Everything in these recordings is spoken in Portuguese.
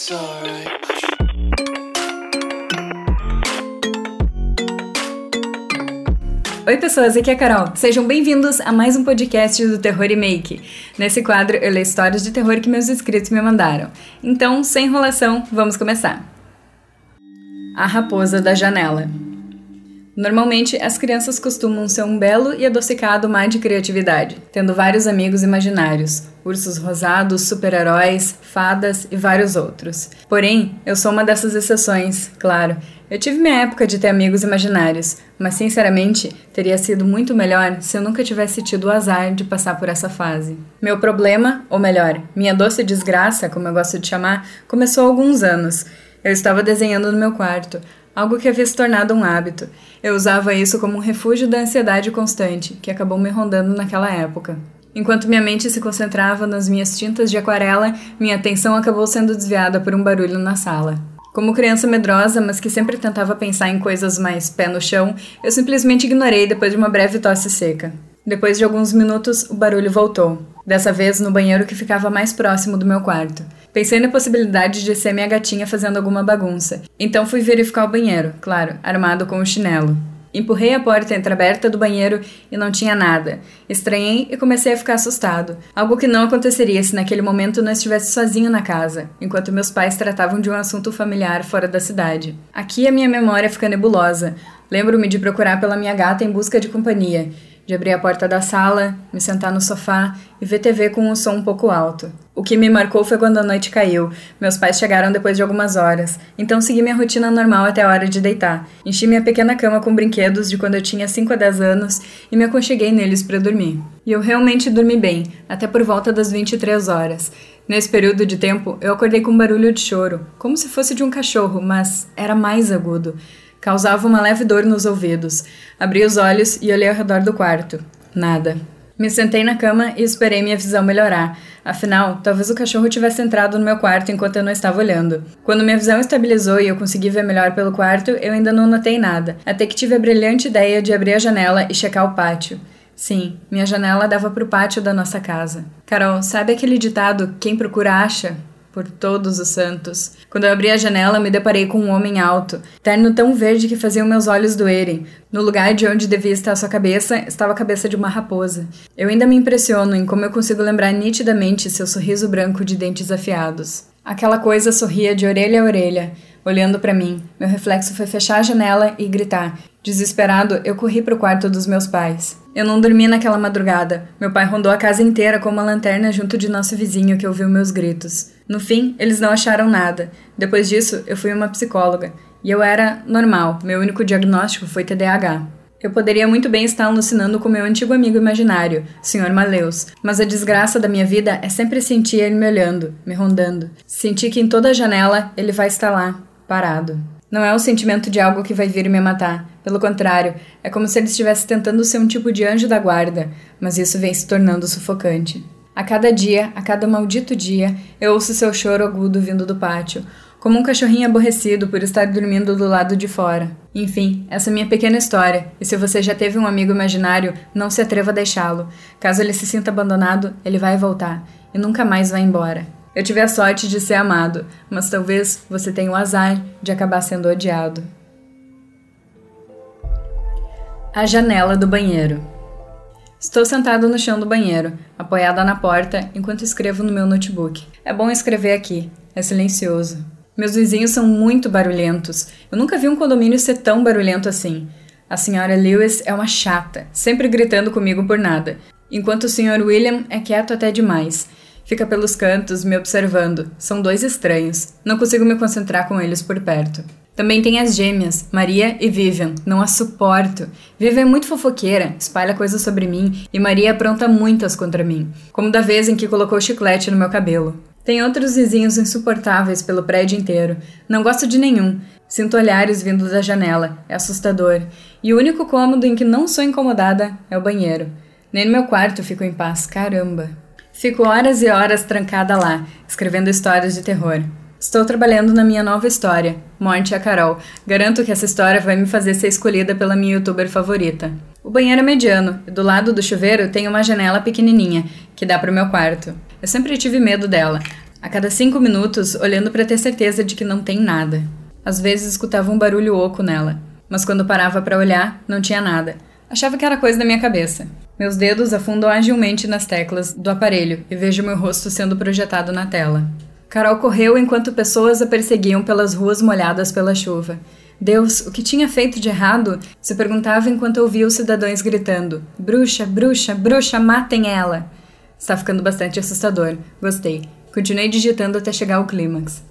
It's. Oi, pessoas, aqui é a Carol. Sejam bem-vindos a mais um podcast do Terror e Make. Nesse quadro, eu leio histórias de terror que meus inscritos me mandaram. Então, sem enrolação, vamos começar. A Raposa da Janela. Normalmente, as crianças costumam ser um belo e adocicado mar de criatividade, tendo vários amigos imaginários, ursos rosados, super-heróis, fadas e vários outros. Porém, eu sou uma dessas exceções, claro. Eu tive minha época de ter amigos imaginários, mas sinceramente, teria sido muito melhor se eu nunca tivesse tido o azar de passar por essa fase. Meu problema, ou melhor, minha doce desgraça, como eu gosto de chamar, começou há alguns anos. Eu estava desenhando no meu quarto, algo que havia se tornado um hábito. Eu usava isso como um refúgio da ansiedade constante, que acabou me rondando naquela época. Enquanto minha mente se concentrava nas minhas tintas de aquarela, minha atenção acabou sendo desviada por um barulho na sala. Como criança medrosa, mas que sempre tentava pensar em coisas mais pé no chão, eu simplesmente ignorei depois de uma breve tosse seca. Depois de alguns minutos, o barulho voltou. Dessa vez no banheiro que ficava mais próximo do meu quarto. Pensei na possibilidade de ser minha gatinha fazendo alguma bagunça. Então fui verificar o banheiro, claro, armado com o chinelo. Empurrei a porta entreaberta do banheiro e não tinha nada. Estranhei e comecei a ficar assustado. Algo que não aconteceria se naquele momento não estivesse sozinho na casa, enquanto meus pais tratavam de um assunto familiar fora da cidade. Aqui a minha memória fica nebulosa. Lembro-me de procurar pela minha gata em busca de companhia, de abrir a porta da sala, me sentar no sofá e ver TV com o som um pouco alto. O que me marcou foi quando a noite caiu. Meus pais chegaram depois de algumas horas, então segui minha rotina normal até a hora de deitar. Enchi minha pequena cama com brinquedos de quando eu tinha 5 a 10 anos e me aconcheguei neles para dormir. E eu realmente dormi bem, até por volta das 23 horas. Nesse período de tempo, eu acordei com um barulho de choro, como se fosse de um cachorro, mas era mais agudo. Causava uma leve dor nos ouvidos. Abri os olhos e olhei ao redor do quarto. Nada. Me sentei na cama e esperei minha visão melhorar. Afinal, talvez o cachorro tivesse entrado no meu quarto enquanto eu não estava olhando. Quando minha visão estabilizou e eu consegui ver melhor pelo quarto, eu ainda não notei nada, até que tive a brilhante ideia de abrir a janela e checar o pátio. Sim, minha janela dava para o pátio da nossa casa. Carol, sabe aquele ditado: quem procura acha? Por todos os santos. Quando eu abri a janela, me deparei com um homem alto, terno tão verde que fazia meus olhos doerem. No lugar de onde devia estar sua cabeça, estava a cabeça de uma raposa. Eu ainda me impressiono em como eu consigo lembrar nitidamente seu sorriso branco de dentes afiados. Aquela coisa sorria de orelha a orelha, olhando para mim. Meu reflexo foi fechar a janela e gritar: Desesperado, eu corri para o quarto dos meus pais. Eu não dormi naquela madrugada. Meu pai rondou a casa inteira com uma lanterna junto de nosso vizinho que ouviu meus gritos. No fim, eles não acharam nada. Depois disso, eu fui uma psicóloga. E eu era normal, meu único diagnóstico foi TDAH. Eu poderia muito bem estar alucinando com meu antigo amigo imaginário, Sr. Maleus, mas a desgraça da minha vida é sempre sentir ele me olhando, me rondando. Sentir que em toda janela ele vai estar lá, parado. Não é o sentimento de algo que vai vir me matar. Pelo contrário, é como se ele estivesse tentando ser um tipo de anjo da guarda, mas isso vem se tornando sufocante. A cada dia, a cada maldito dia, eu ouço seu choro agudo vindo do pátio, como um cachorrinho aborrecido por estar dormindo do lado de fora. Enfim, essa é minha pequena história, e se você já teve um amigo imaginário, não se atreva a deixá-lo. Caso ele se sinta abandonado, ele vai voltar, e nunca mais vai embora. Eu tive a sorte de ser amado, mas talvez você tenha o azar de acabar sendo odiado. A janela do banheiro. Estou sentado no chão do banheiro, apoiada na porta, enquanto escrevo no meu notebook. É bom escrever aqui, é silencioso. Meus vizinhos são muito barulhentos. Eu nunca vi um condomínio ser tão barulhento assim. A senhora Lewis é uma chata, sempre gritando comigo por nada, enquanto o senhor William é quieto até demais. Fica pelos cantos, me observando. São dois estranhos. Não consigo me concentrar com eles por perto. Também tem as gêmeas, Maria e Vivian. Não as suporto. Vivian é muito fofoqueira, espalha coisas sobre mim e Maria apronta muitas contra mim, como da vez em que colocou chiclete no meu cabelo. Tem outros vizinhos insuportáveis pelo prédio inteiro. Não gosto de nenhum. Sinto olhares vindo da janela. É assustador. E o único cômodo em que não sou incomodada é o banheiro. Nem no meu quarto fico em paz. Caramba. Fico horas e horas trancada lá, escrevendo histórias de terror. Estou trabalhando na minha nova história, Morte a Carol. Garanto que essa história vai me fazer ser escolhida pela minha youtuber favorita. O banheiro é mediano e do lado do chuveiro tem uma janela pequenininha que dá para o meu quarto. Eu sempre tive medo dela. a cada cinco minutos, olhando para ter certeza de que não tem nada. Às vezes escutava um barulho oco nela, mas quando parava para olhar, não tinha nada. Achava que era coisa da minha cabeça. Meus dedos afundam agilmente nas teclas do aparelho e vejo meu rosto sendo projetado na tela. Carol correu enquanto pessoas a perseguiam pelas ruas molhadas pela chuva. Deus, o que tinha feito de errado? Se perguntava enquanto ouvia os cidadãos gritando: Bruxa, bruxa, bruxa, matem ela! Está ficando bastante assustador. Gostei. Continuei digitando até chegar ao clímax.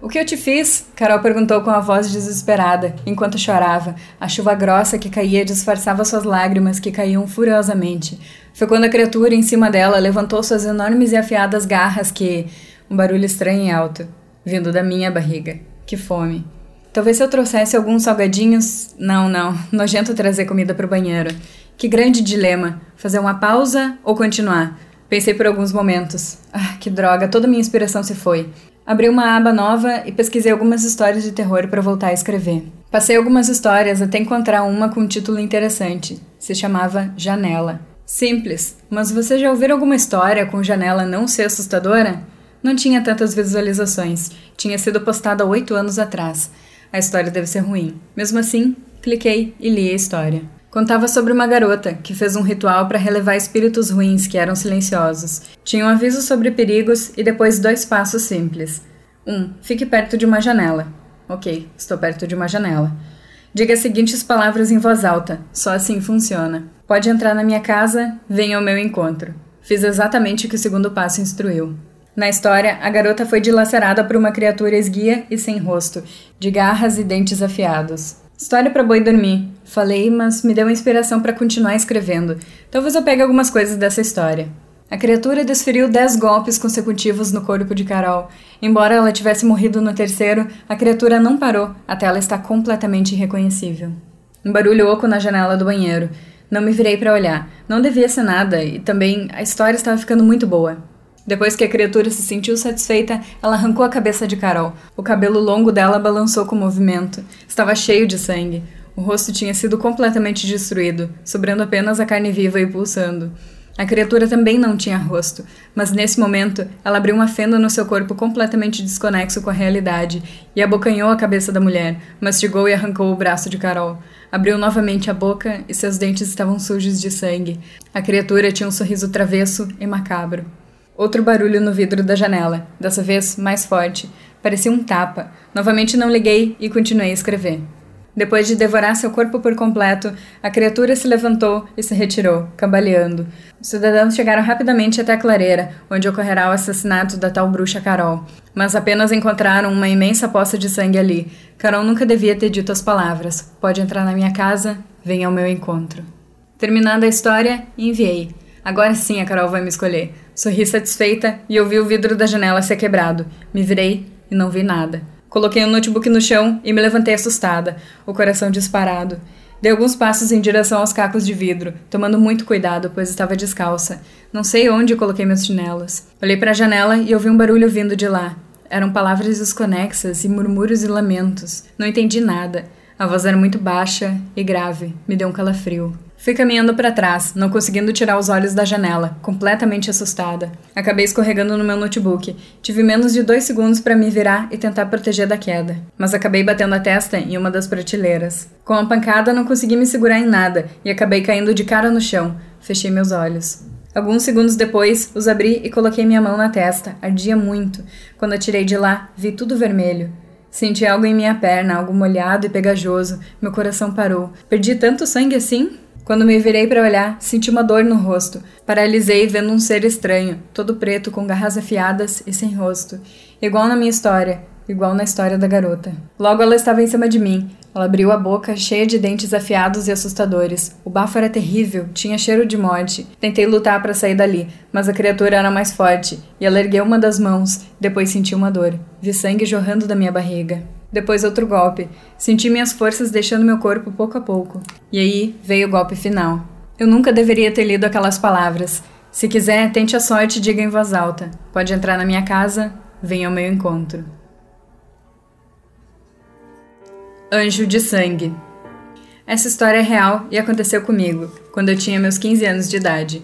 O que eu te fiz? Carol perguntou com a voz desesperada, enquanto chorava. A chuva grossa que caía disfarçava suas lágrimas, que caíam furiosamente. Foi quando a criatura em cima dela levantou suas enormes e afiadas garras que. Um barulho estranho e alto, vindo da minha barriga. Que fome. Talvez se eu trouxesse alguns salgadinhos. Não, não. Nojento trazer comida para o banheiro. Que grande dilema. Fazer uma pausa ou continuar? Pensei por alguns momentos. Ah, que droga, toda minha inspiração se foi. Abri uma aba nova e pesquisei algumas histórias de terror para voltar a escrever. Passei algumas histórias até encontrar uma com um título interessante. Se chamava Janela. Simples, mas você já ouviu alguma história com janela não ser assustadora? Não tinha tantas visualizações. Tinha sido postada oito anos atrás. A história deve ser ruim. Mesmo assim, cliquei e li a história. Contava sobre uma garota que fez um ritual para relevar espíritos ruins que eram silenciosos. Tinha um aviso sobre perigos e depois dois passos simples. 1. Um, fique perto de uma janela. Ok, estou perto de uma janela. Diga as seguintes palavras em voz alta, só assim funciona. Pode entrar na minha casa, venha ao meu encontro. Fiz exatamente o que o segundo passo instruiu. Na história, a garota foi dilacerada por uma criatura esguia e sem rosto, de garras e dentes afiados. História para boi dormir. Falei, mas me deu inspiração para continuar escrevendo. Talvez eu pegue algumas coisas dessa história. A criatura desferiu dez golpes consecutivos no corpo de Carol. Embora ela tivesse morrido no terceiro, a criatura não parou até ela estar completamente irreconhecível. Um barulho oco na janela do banheiro. Não me virei para olhar. Não devia ser nada e também a história estava ficando muito boa. Depois que a criatura se sentiu satisfeita, ela arrancou a cabeça de Carol. O cabelo longo dela balançou com o movimento. Estava cheio de sangue. O rosto tinha sido completamente destruído, sobrando apenas a carne viva e pulsando. A criatura também não tinha rosto, mas nesse momento ela abriu uma fenda no seu corpo completamente desconexo com a realidade e abocanhou a cabeça da mulher, mastigou e arrancou o braço de Carol. Abriu novamente a boca e seus dentes estavam sujos de sangue. A criatura tinha um sorriso travesso e macabro. Outro barulho no vidro da janela, dessa vez mais forte. Parecia um tapa. Novamente não liguei e continuei a escrever. Depois de devorar seu corpo por completo, a criatura se levantou e se retirou, cambaleando. Os cidadãos chegaram rapidamente até a clareira, onde ocorrerá o assassinato da tal bruxa Carol. Mas apenas encontraram uma imensa poça de sangue ali. Carol nunca devia ter dito as palavras: Pode entrar na minha casa, venha ao meu encontro. Terminada a história, enviei. Agora sim a Carol vai me escolher. Sorri satisfeita e ouvi o vidro da janela ser quebrado. Me virei e não vi nada. Coloquei o um notebook no chão e me levantei assustada, o coração disparado. Dei alguns passos em direção aos cacos de vidro, tomando muito cuidado, pois estava descalça. Não sei onde coloquei meus chinelos. Olhei para a janela e ouvi um barulho vindo de lá. Eram palavras desconexas e murmúrios e lamentos. Não entendi nada. A voz era muito baixa e grave. Me deu um calafrio. Fui caminhando para trás, não conseguindo tirar os olhos da janela, completamente assustada. Acabei escorregando no meu notebook. Tive menos de dois segundos para me virar e tentar proteger da queda, mas acabei batendo a testa em uma das prateleiras. Com a pancada, não consegui me segurar em nada e acabei caindo de cara no chão. Fechei meus olhos. Alguns segundos depois, os abri e coloquei minha mão na testa. Ardia muito. Quando a tirei de lá, vi tudo vermelho. Senti algo em minha perna, algo molhado e pegajoso. Meu coração parou. Perdi tanto sangue assim? Quando me virei para olhar, senti uma dor no rosto. Paralisei vendo um ser estranho, todo preto, com garras afiadas e sem rosto. Igual na minha história, igual na história da garota. Logo ela estava em cima de mim. Ela abriu a boca, cheia de dentes afiados e assustadores. O bafo era terrível, tinha cheiro de morte. Tentei lutar para sair dali, mas a criatura era mais forte, e ela ergueu uma das mãos. Depois senti uma dor. Vi sangue jorrando da minha barriga. Depois outro golpe. Senti minhas forças deixando meu corpo pouco a pouco. E aí veio o golpe final. Eu nunca deveria ter lido aquelas palavras. Se quiser, tente a sorte e diga em voz alta. Pode entrar na minha casa, venha ao meu encontro. Anjo de Sangue Essa história é real e aconteceu comigo, quando eu tinha meus 15 anos de idade.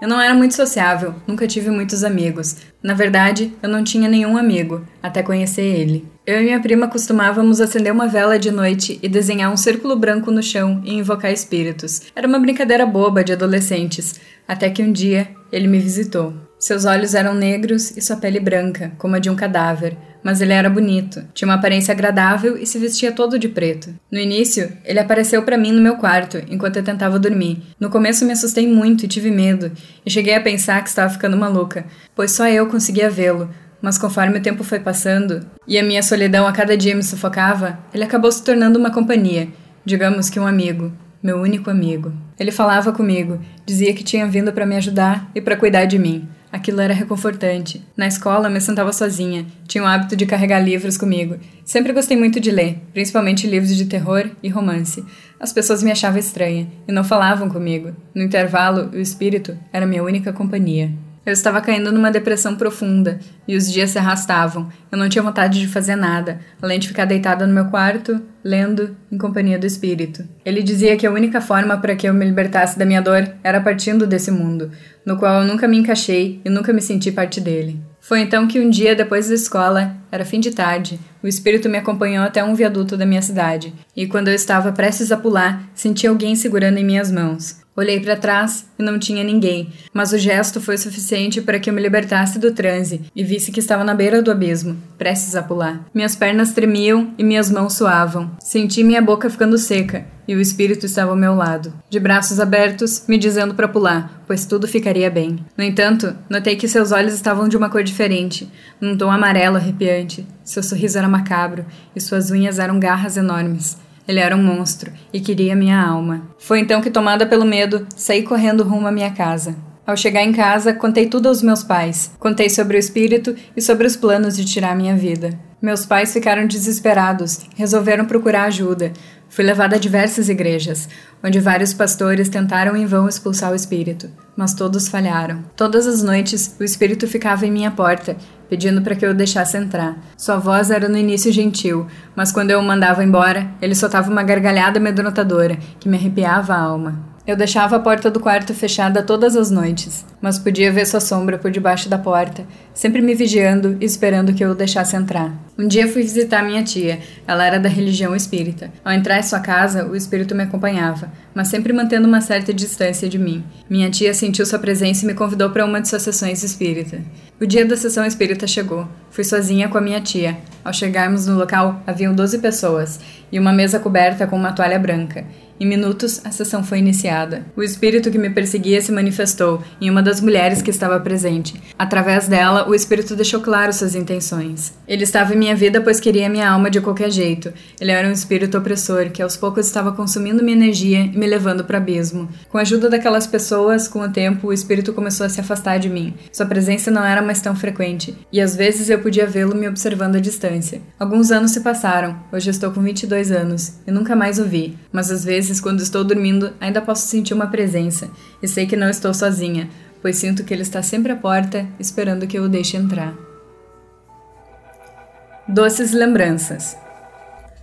Eu não era muito sociável, nunca tive muitos amigos. Na verdade, eu não tinha nenhum amigo, até conhecer ele. Eu e minha prima costumávamos acender uma vela de noite e desenhar um círculo branco no chão e invocar espíritos. Era uma brincadeira boba de adolescentes, até que um dia ele me visitou. Seus olhos eram negros e sua pele branca, como a de um cadáver, mas ele era bonito, tinha uma aparência agradável e se vestia todo de preto. No início, ele apareceu para mim no meu quarto, enquanto eu tentava dormir. No começo me assustei muito e tive medo, e cheguei a pensar que estava ficando maluca, pois só eu conseguia vê-lo. Mas conforme o tempo foi passando e a minha solidão a cada dia me sufocava, ele acabou se tornando uma companhia, digamos que um amigo, meu único amigo. Ele falava comigo, dizia que tinha vindo para me ajudar e para cuidar de mim. Aquilo era reconfortante. Na escola, me sentava sozinha. Tinha o hábito de carregar livros comigo. Sempre gostei muito de ler, principalmente livros de terror e romance. As pessoas me achavam estranha e não falavam comigo. No intervalo, o espírito era minha única companhia. Eu estava caindo numa depressão profunda e os dias se arrastavam. Eu não tinha vontade de fazer nada, além de ficar deitada no meu quarto, lendo, em companhia do espírito. Ele dizia que a única forma para que eu me libertasse da minha dor era partindo desse mundo, no qual eu nunca me encaixei e nunca me senti parte dele. Foi então que um dia depois da escola, era fim de tarde, o espírito me acompanhou até um viaduto da minha cidade, e quando eu estava prestes a pular, senti alguém segurando em minhas mãos. Olhei para trás e não tinha ninguém, mas o gesto foi suficiente para que eu me libertasse do transe e visse que estava na beira do abismo, prestes a pular. Minhas pernas tremiam e minhas mãos suavam. Senti minha boca ficando seca e o espírito estava ao meu lado, de braços abertos, me dizendo para pular, pois tudo ficaria bem. No entanto, notei que seus olhos estavam de uma cor diferente, num tom amarelo arrepiante. Seu sorriso era macabro e suas unhas eram garras enormes. Ele era um monstro e queria minha alma. Foi então que, tomada pelo medo, saí correndo rumo à minha casa. Ao chegar em casa, contei tudo aos meus pais. Contei sobre o espírito e sobre os planos de tirar minha vida. Meus pais ficaram desesperados, resolveram procurar ajuda. Fui levada a diversas igrejas, onde vários pastores tentaram em vão expulsar o espírito, mas todos falharam. Todas as noites, o espírito ficava em minha porta, pedindo para que eu o deixasse entrar. Sua voz era no início gentil, mas quando eu o mandava embora, ele soltava uma gargalhada amedrontadora que me arrepiava a alma. Eu deixava a porta do quarto fechada todas as noites, mas podia ver sua sombra por debaixo da porta, sempre me vigiando e esperando que eu o deixasse entrar. Um dia fui visitar minha tia, ela era da religião espírita. Ao entrar em sua casa, o espírito me acompanhava, mas sempre mantendo uma certa distância de mim. Minha tia sentiu sua presença e me convidou para uma de suas sessões espírita. O dia da sessão espírita chegou. Fui sozinha com a minha tia. Ao chegarmos no local, haviam 12 pessoas e uma mesa coberta com uma toalha branca. Em minutos, a sessão foi iniciada. O espírito que me perseguia se manifestou em uma das mulheres que estava presente. Através dela, o espírito deixou claro suas intenções. Ele estava em minha vida pois queria minha alma de qualquer jeito. Ele era um espírito opressor que aos poucos estava consumindo minha energia e me levando para o abismo. Com a ajuda daquelas pessoas, com o tempo, o espírito começou a se afastar de mim. Sua presença não era mais tão frequente, e às vezes eu podia vê-lo me observando à distância. Alguns anos se passaram. Hoje estou com 22 anos e nunca mais o vi, mas às vezes vezes, quando estou dormindo, ainda posso sentir uma presença e sei que não estou sozinha, pois sinto que ele está sempre à porta, esperando que eu o deixe entrar. Doces lembranças.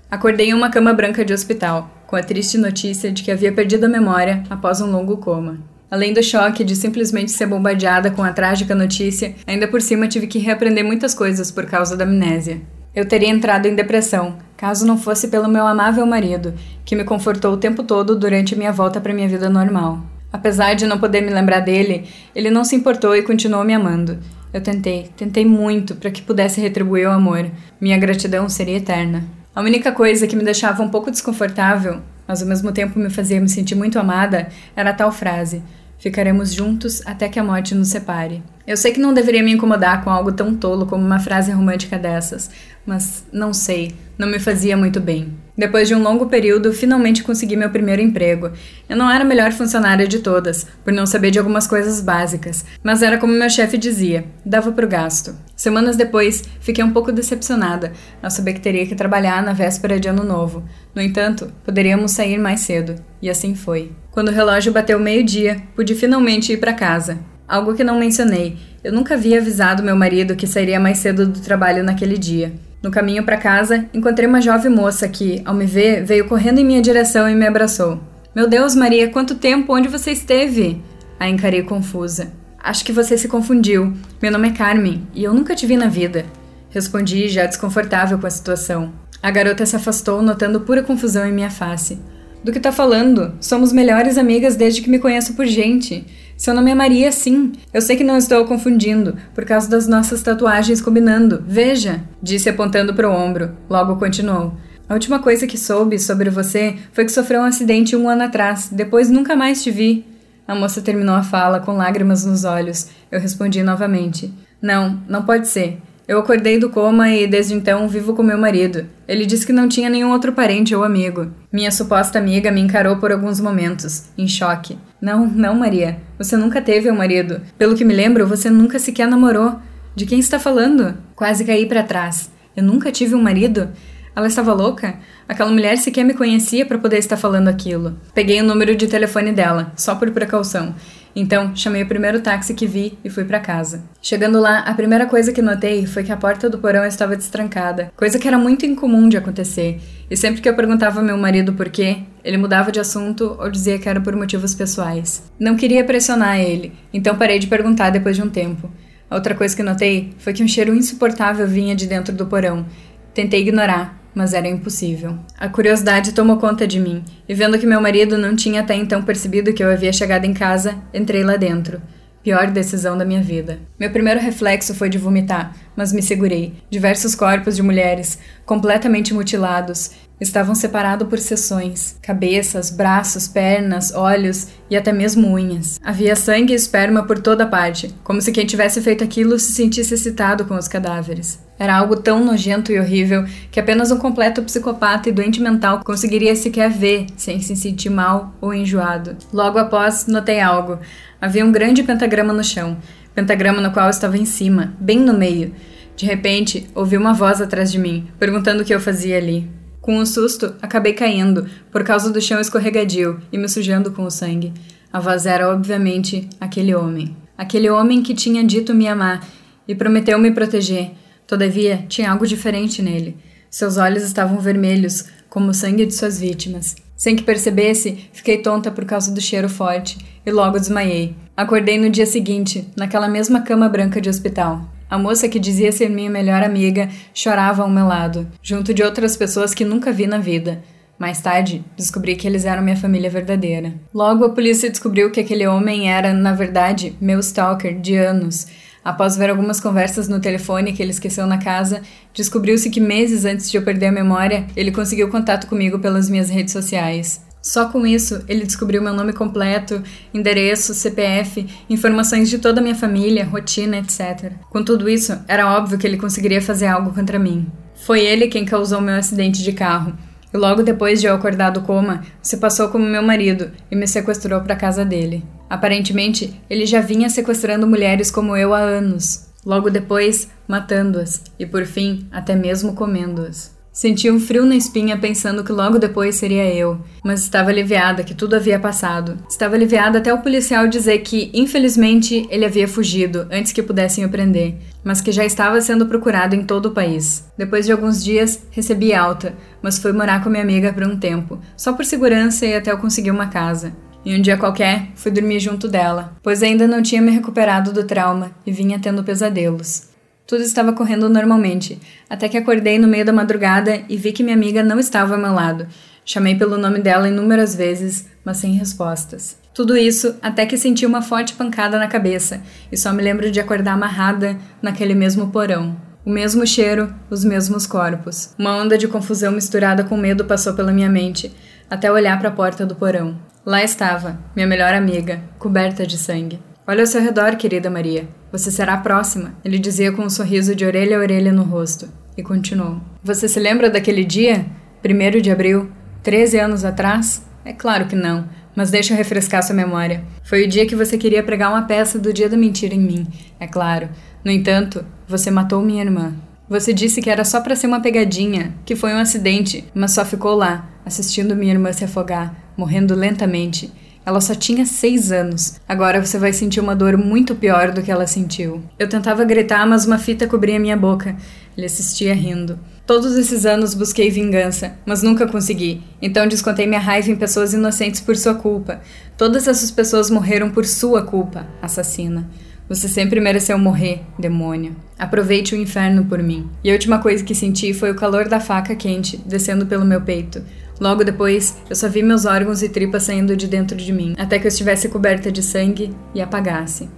Acordei em uma cama branca de hospital, com a triste notícia de que havia perdido a memória após um longo coma. Além do choque de simplesmente ser bombardeada com a trágica notícia, ainda por cima tive que reaprender muitas coisas por causa da amnésia. Eu teria entrado em depressão, caso não fosse pelo meu amável marido, que me confortou o tempo todo durante minha volta para minha vida normal. Apesar de não poder me lembrar dele, ele não se importou e continuou me amando. Eu tentei, tentei muito para que pudesse retribuir o amor. Minha gratidão seria eterna. A única coisa que me deixava um pouco desconfortável, mas ao mesmo tempo me fazia me sentir muito amada, era a tal frase: Ficaremos juntos até que a morte nos separe. Eu sei que não deveria me incomodar com algo tão tolo como uma frase romântica dessas, mas não sei, não me fazia muito bem. Depois de um longo período, finalmente consegui meu primeiro emprego. Eu não era a melhor funcionária de todas, por não saber de algumas coisas básicas, mas era como meu chefe dizia: dava pro gasto. Semanas depois, fiquei um pouco decepcionada ao saber que teria que trabalhar na véspera de Ano Novo. No entanto, poderíamos sair mais cedo, e assim foi. Quando o relógio bateu meio-dia, pude finalmente ir para casa. Algo que não mencionei: eu nunca havia avisado meu marido que sairia mais cedo do trabalho naquele dia. No caminho para casa, encontrei uma jovem moça que, ao me ver, veio correndo em minha direção e me abraçou. Meu Deus, Maria, quanto tempo! Onde você esteve? A encarei confusa. Acho que você se confundiu. Meu nome é Carmen e eu nunca te vi na vida. Respondi, já desconfortável com a situação. A garota se afastou, notando pura confusão em minha face. Do que tá falando? Somos melhores amigas desde que me conheço por gente. Seu nome é Maria, sim. Eu sei que não estou confundindo, por causa das nossas tatuagens combinando. Veja, disse apontando para o ombro. Logo continuou. A última coisa que soube sobre você foi que sofreu um acidente um ano atrás. Depois nunca mais te vi. A moça terminou a fala com lágrimas nos olhos. Eu respondi novamente: Não, não pode ser. Eu acordei do coma e desde então vivo com meu marido. Ele disse que não tinha nenhum outro parente ou amigo. Minha suposta amiga me encarou por alguns momentos, em choque. Não, não, Maria. Você nunca teve um marido. Pelo que me lembro, você nunca sequer namorou. De quem está falando? Quase caí para trás. Eu nunca tive um marido? Ela estava louca? Aquela mulher sequer me conhecia para poder estar falando aquilo. Peguei o número de telefone dela, só por precaução. Então, chamei o primeiro táxi que vi e fui para casa. Chegando lá, a primeira coisa que notei foi que a porta do porão estava destrancada, coisa que era muito incomum de acontecer. E sempre que eu perguntava ao meu marido por quê, ele mudava de assunto ou dizia que era por motivos pessoais. Não queria pressionar ele, então parei de perguntar depois de um tempo. Outra coisa que notei foi que um cheiro insuportável vinha de dentro do porão. Tentei ignorar, mas era impossível. A curiosidade tomou conta de mim, e vendo que meu marido não tinha até então percebido que eu havia chegado em casa, entrei lá dentro. Pior decisão da minha vida. Meu primeiro reflexo foi de vomitar, mas me segurei. Diversos corpos de mulheres, completamente mutilados, estavam separados por seções: cabeças, braços, pernas, olhos e até mesmo unhas. Havia sangue e esperma por toda parte, como se quem tivesse feito aquilo se sentisse excitado com os cadáveres. Era algo tão nojento e horrível que apenas um completo psicopata e doente mental conseguiria sequer ver sem se sentir mal ou enjoado. Logo após, notei algo. Havia um grande pentagrama no chão, pentagrama no qual estava em cima, bem no meio. De repente, ouvi uma voz atrás de mim, perguntando o que eu fazia ali. Com um susto, acabei caindo, por causa do chão escorregadio e me sujando com o sangue. A voz era, obviamente, aquele homem. Aquele homem que tinha dito me amar e prometeu me proteger. Todavia, tinha algo diferente nele. Seus olhos estavam vermelhos, como o sangue de suas vítimas. Sem que percebesse, fiquei tonta por causa do cheiro forte e logo desmaiei. Acordei no dia seguinte, naquela mesma cama branca de hospital. A moça que dizia ser minha melhor amiga chorava ao meu lado, junto de outras pessoas que nunca vi na vida. Mais tarde, descobri que eles eram minha família verdadeira. Logo, a polícia descobriu que aquele homem era, na verdade, meu stalker de anos. Após ver algumas conversas no telefone que ele esqueceu na casa, descobriu-se que meses antes de eu perder a memória, ele conseguiu contato comigo pelas minhas redes sociais. Só com isso, ele descobriu meu nome completo, endereço, CPF, informações de toda a minha família, rotina, etc. Com tudo isso, era óbvio que ele conseguiria fazer algo contra mim. Foi ele quem causou meu acidente de carro. E logo depois de eu acordar do coma, se passou como meu marido e me sequestrou para casa dele. Aparentemente, ele já vinha sequestrando mulheres como eu há anos. Logo depois, matando-as e por fim, até mesmo comendo-as. Senti um frio na espinha pensando que logo depois seria eu, mas estava aliviada que tudo havia passado. Estava aliviada até o policial dizer que, infelizmente, ele havia fugido antes que pudessem o prender, mas que já estava sendo procurado em todo o país. Depois de alguns dias, recebi alta, mas fui morar com minha amiga por um tempo, só por segurança e até eu conseguir uma casa. E um dia qualquer, fui dormir junto dela, pois ainda não tinha me recuperado do trauma e vinha tendo pesadelos. Tudo estava correndo normalmente, até que acordei no meio da madrugada e vi que minha amiga não estava ao meu lado. Chamei pelo nome dela inúmeras vezes, mas sem respostas. Tudo isso até que senti uma forte pancada na cabeça e só me lembro de acordar amarrada naquele mesmo porão. O mesmo cheiro, os mesmos corpos. Uma onda de confusão misturada com medo passou pela minha mente, até olhar para a porta do porão. Lá estava, minha melhor amiga, coberta de sangue. Olha ao seu redor, querida Maria. Você será a próxima, ele dizia com um sorriso de orelha a orelha no rosto. E continuou. Você se lembra daquele dia? Primeiro de abril? 13 anos atrás? É claro que não, mas deixa eu refrescar sua memória. Foi o dia que você queria pregar uma peça do dia da mentira em mim, é claro. No entanto, você matou minha irmã. Você disse que era só para ser uma pegadinha, que foi um acidente, mas só ficou lá, assistindo minha irmã se afogar, morrendo lentamente Ela só tinha seis anos. Agora você vai sentir uma dor muito pior do que ela sentiu. Eu tentava gritar, mas uma fita cobria minha boca. Ele assistia rindo. Todos esses anos busquei vingança, mas nunca consegui. Então descontei minha raiva em pessoas inocentes por sua culpa. Todas essas pessoas morreram por sua culpa, assassina. Você sempre mereceu morrer, demônio. Aproveite o inferno por mim. E a última coisa que senti foi o calor da faca quente descendo pelo meu peito. Logo depois, eu só vi meus órgãos e tripas saindo de dentro de mim, até que eu estivesse coberta de sangue e apagasse.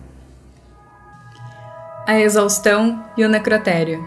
A exaustão e o necrotério.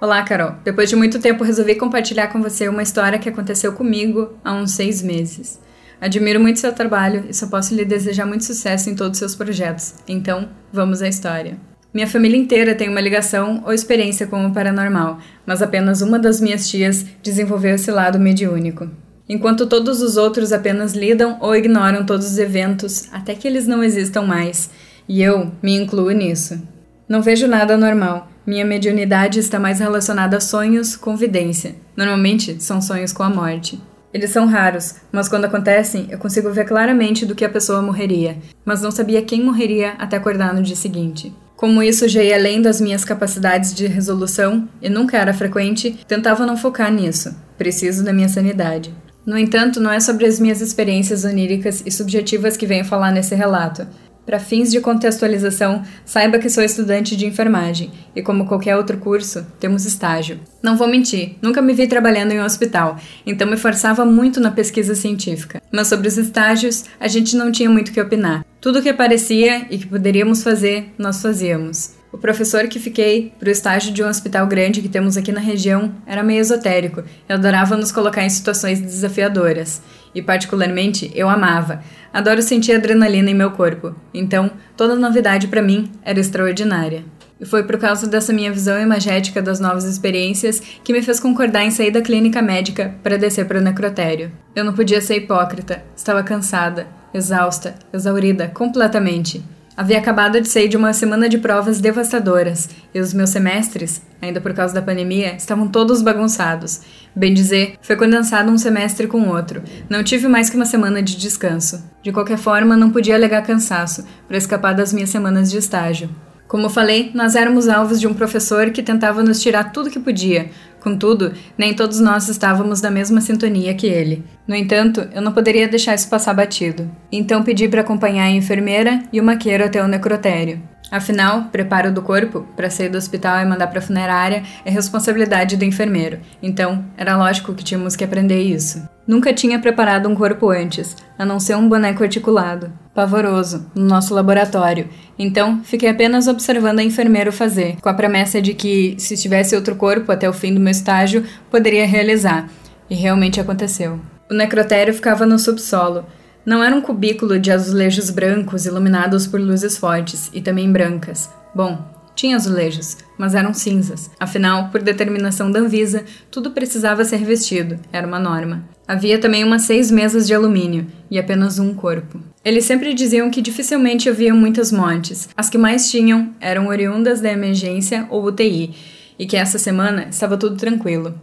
Olá, Carol. Depois de muito tempo, resolvi compartilhar com você uma história que aconteceu comigo há uns seis meses. Admiro muito seu trabalho e só posso lhe desejar muito sucesso em todos os seus projetos. Então, vamos à história. Minha família inteira tem uma ligação ou experiência com o paranormal, mas apenas uma das minhas tias desenvolveu esse lado mediúnico. Enquanto todos os outros apenas lidam ou ignoram todos os eventos até que eles não existam mais, e eu me incluo nisso. Não vejo nada normal, minha mediunidade está mais relacionada a sonhos com vidência. Normalmente, são sonhos com a morte. Eles são raros, mas quando acontecem, eu consigo ver claramente do que a pessoa morreria, mas não sabia quem morreria até acordar no dia seguinte. Como isso já ia além das minhas capacidades de resolução e nunca era frequente, tentava não focar nisso. Preciso da minha sanidade. No entanto, não é sobre as minhas experiências oníricas e subjetivas que venho falar nesse relato. Para fins de contextualização, saiba que sou estudante de enfermagem e, como qualquer outro curso, temos estágio. Não vou mentir, nunca me vi trabalhando em um hospital, então me forçava muito na pesquisa científica. Mas sobre os estágios, a gente não tinha muito que opinar. Tudo o que aparecia e que poderíamos fazer, nós fazíamos. O professor que fiquei para o estágio de um hospital grande que temos aqui na região era meio esotérico e adorava nos colocar em situações desafiadoras. E, particularmente, eu amava. Adoro sentir adrenalina em meu corpo. Então, toda novidade para mim era extraordinária. E foi por causa dessa minha visão imagética das novas experiências que me fez concordar em sair da clínica médica para descer para o necrotério. Eu não podia ser hipócrita, estava cansada, exausta, exaurida completamente. Havia acabado de sair de uma semana de provas devastadoras e os meus semestres, ainda por causa da pandemia, estavam todos bagunçados. Bem dizer, foi condensado um semestre com outro. Não tive mais que uma semana de descanso. De qualquer forma, não podia alegar cansaço para escapar das minhas semanas de estágio. Como falei, nós éramos alvos de um professor que tentava nos tirar tudo que podia. Contudo, nem todos nós estávamos na mesma sintonia que ele. No entanto, eu não poderia deixar isso passar batido. Então pedi para acompanhar a enfermeira e o maqueiro até o necrotério. Afinal, preparo do corpo para sair do hospital e mandar para a funerária é responsabilidade do enfermeiro. Então, era lógico que tínhamos que aprender isso. Nunca tinha preparado um corpo antes, a não ser um boneco articulado. Pavoroso, no nosso laboratório. Então, fiquei apenas observando a enfermeira fazer, com a promessa de que, se tivesse outro corpo até o fim do meu estágio, poderia realizar. E realmente aconteceu. O necrotério ficava no subsolo. Não era um cubículo de azulejos brancos iluminados por luzes fortes e também brancas. Bom, tinha azulejos, mas eram cinzas. Afinal, por determinação da Anvisa, tudo precisava ser revestido, era uma norma. Havia também umas seis mesas de alumínio e apenas um corpo. Eles sempre diziam que dificilmente haviam muitas mortes. As que mais tinham eram oriundas da emergência ou UTI, e que essa semana estava tudo tranquilo.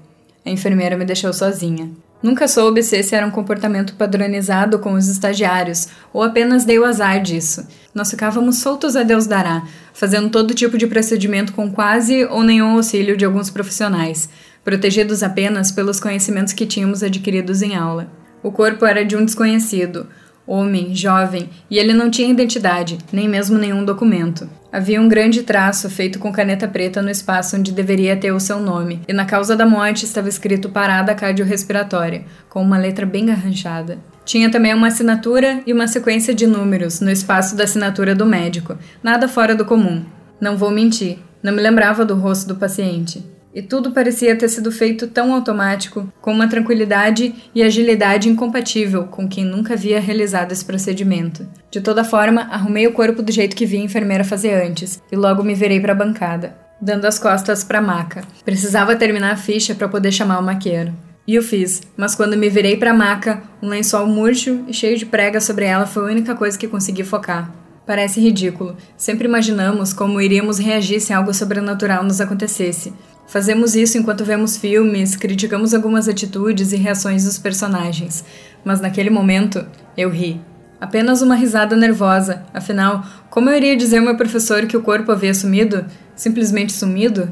A enfermeira me deixou sozinha. Nunca soube se esse era um comportamento padronizado com os estagiários ou apenas dei o azar disso. Nós ficávamos soltos a Deus dará, fazendo todo tipo de procedimento com quase ou nenhum auxílio de alguns profissionais, protegidos apenas pelos conhecimentos que tínhamos adquiridos em aula. O corpo era de um desconhecido, homem, jovem, e ele não tinha identidade, nem mesmo nenhum documento. Havia um grande traço feito com caneta preta no espaço onde deveria ter o seu nome, e na causa da morte estava escrito parada cardiorrespiratória, com uma letra bem arranchada. Tinha também uma assinatura e uma sequência de números no espaço da assinatura do médico, nada fora do comum. Não vou mentir, não me lembrava do rosto do paciente. E tudo parecia ter sido feito tão automático, com uma tranquilidade e agilidade incompatível com quem nunca havia realizado esse procedimento. De toda forma, arrumei o corpo do jeito que vi a enfermeira fazer antes, e logo me virei para a bancada, dando as costas para a maca. Precisava terminar a ficha para poder chamar o maqueiro. E o fiz, mas quando me virei para a maca, um lençol murcho e cheio de prega sobre ela foi a única coisa que consegui focar. Parece ridículo. Sempre imaginamos como iríamos reagir se algo sobrenatural nos acontecesse, Fazemos isso enquanto vemos filmes, criticamos algumas atitudes e reações dos personagens, mas naquele momento eu ri. Apenas uma risada nervosa. Afinal, como eu iria dizer ao meu professor que o corpo havia sumido? Simplesmente sumido?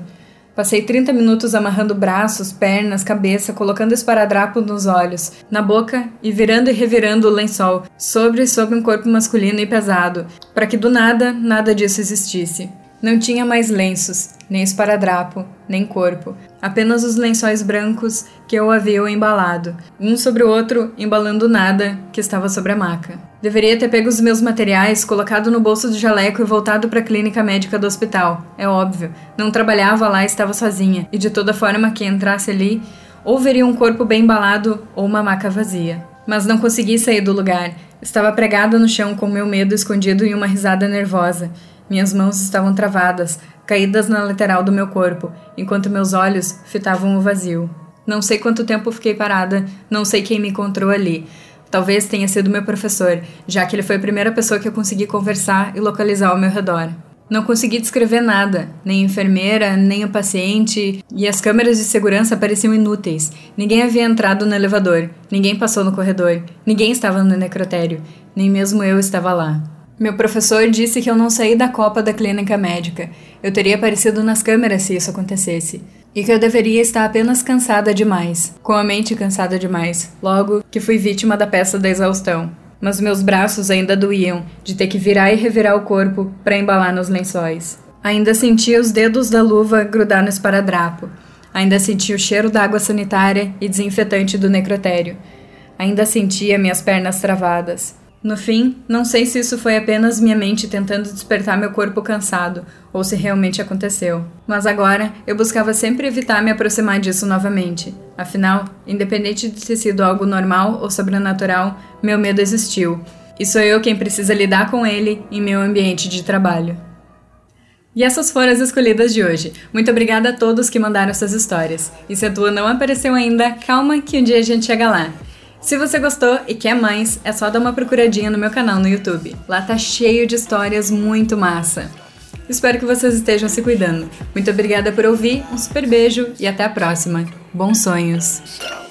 Passei 30 minutos amarrando braços, pernas, cabeça, colocando esparadrapo nos olhos, na boca e virando e revirando o lençol sobre e sobre um corpo masculino e pesado, para que do nada nada disso existisse. Não tinha mais lenços, nem esparadrapo, nem corpo, apenas os lençóis brancos que eu havia embalado, um sobre o outro, embalando nada que estava sobre a maca. Deveria ter pego os meus materiais, colocado no bolso do jaleco e voltado para a clínica médica do hospital. É óbvio, não trabalhava lá, estava sozinha, e de toda forma que entrasse ali, ou veria um corpo bem embalado ou uma maca vazia. Mas não consegui sair do lugar. Estava pregada no chão com meu medo escondido em uma risada nervosa. Minhas mãos estavam travadas, caídas na lateral do meu corpo, enquanto meus olhos fitavam o vazio. Não sei quanto tempo fiquei parada, não sei quem me encontrou ali. Talvez tenha sido meu professor, já que ele foi a primeira pessoa que eu consegui conversar e localizar ao meu redor. Não consegui descrever nada, nem a enfermeira, nem o paciente, e as câmeras de segurança pareciam inúteis. Ninguém havia entrado no elevador, ninguém passou no corredor, ninguém estava no necrotério, nem mesmo eu estava lá. Meu professor disse que eu não saí da copa da clínica médica. Eu teria aparecido nas câmeras se isso acontecesse. E que eu deveria estar apenas cansada demais, com a mente cansada demais, logo que fui vítima da peça da exaustão. Mas meus braços ainda doíam de ter que virar e revirar o corpo para embalar nos lençóis. Ainda sentia os dedos da luva grudar no esparadrapo. Ainda sentia o cheiro da água sanitária e desinfetante do necrotério. Ainda sentia minhas pernas travadas. No fim, não sei se isso foi apenas minha mente tentando despertar meu corpo cansado, ou se realmente aconteceu. Mas agora, eu buscava sempre evitar me aproximar disso novamente. Afinal, independente de ter sido algo normal ou sobrenatural, meu medo existiu. E sou eu quem precisa lidar com ele em meu ambiente de trabalho. E essas foram as escolhidas de hoje. Muito obrigada a todos que mandaram suas histórias. E se a tua não apareceu ainda, calma que um dia a gente chega lá. Se você gostou e quer mais, é só dar uma procuradinha no meu canal no YouTube. Lá tá cheio de histórias muito massa. Espero que vocês estejam se cuidando. Muito obrigada por ouvir, um super beijo e até a próxima. Bons sonhos!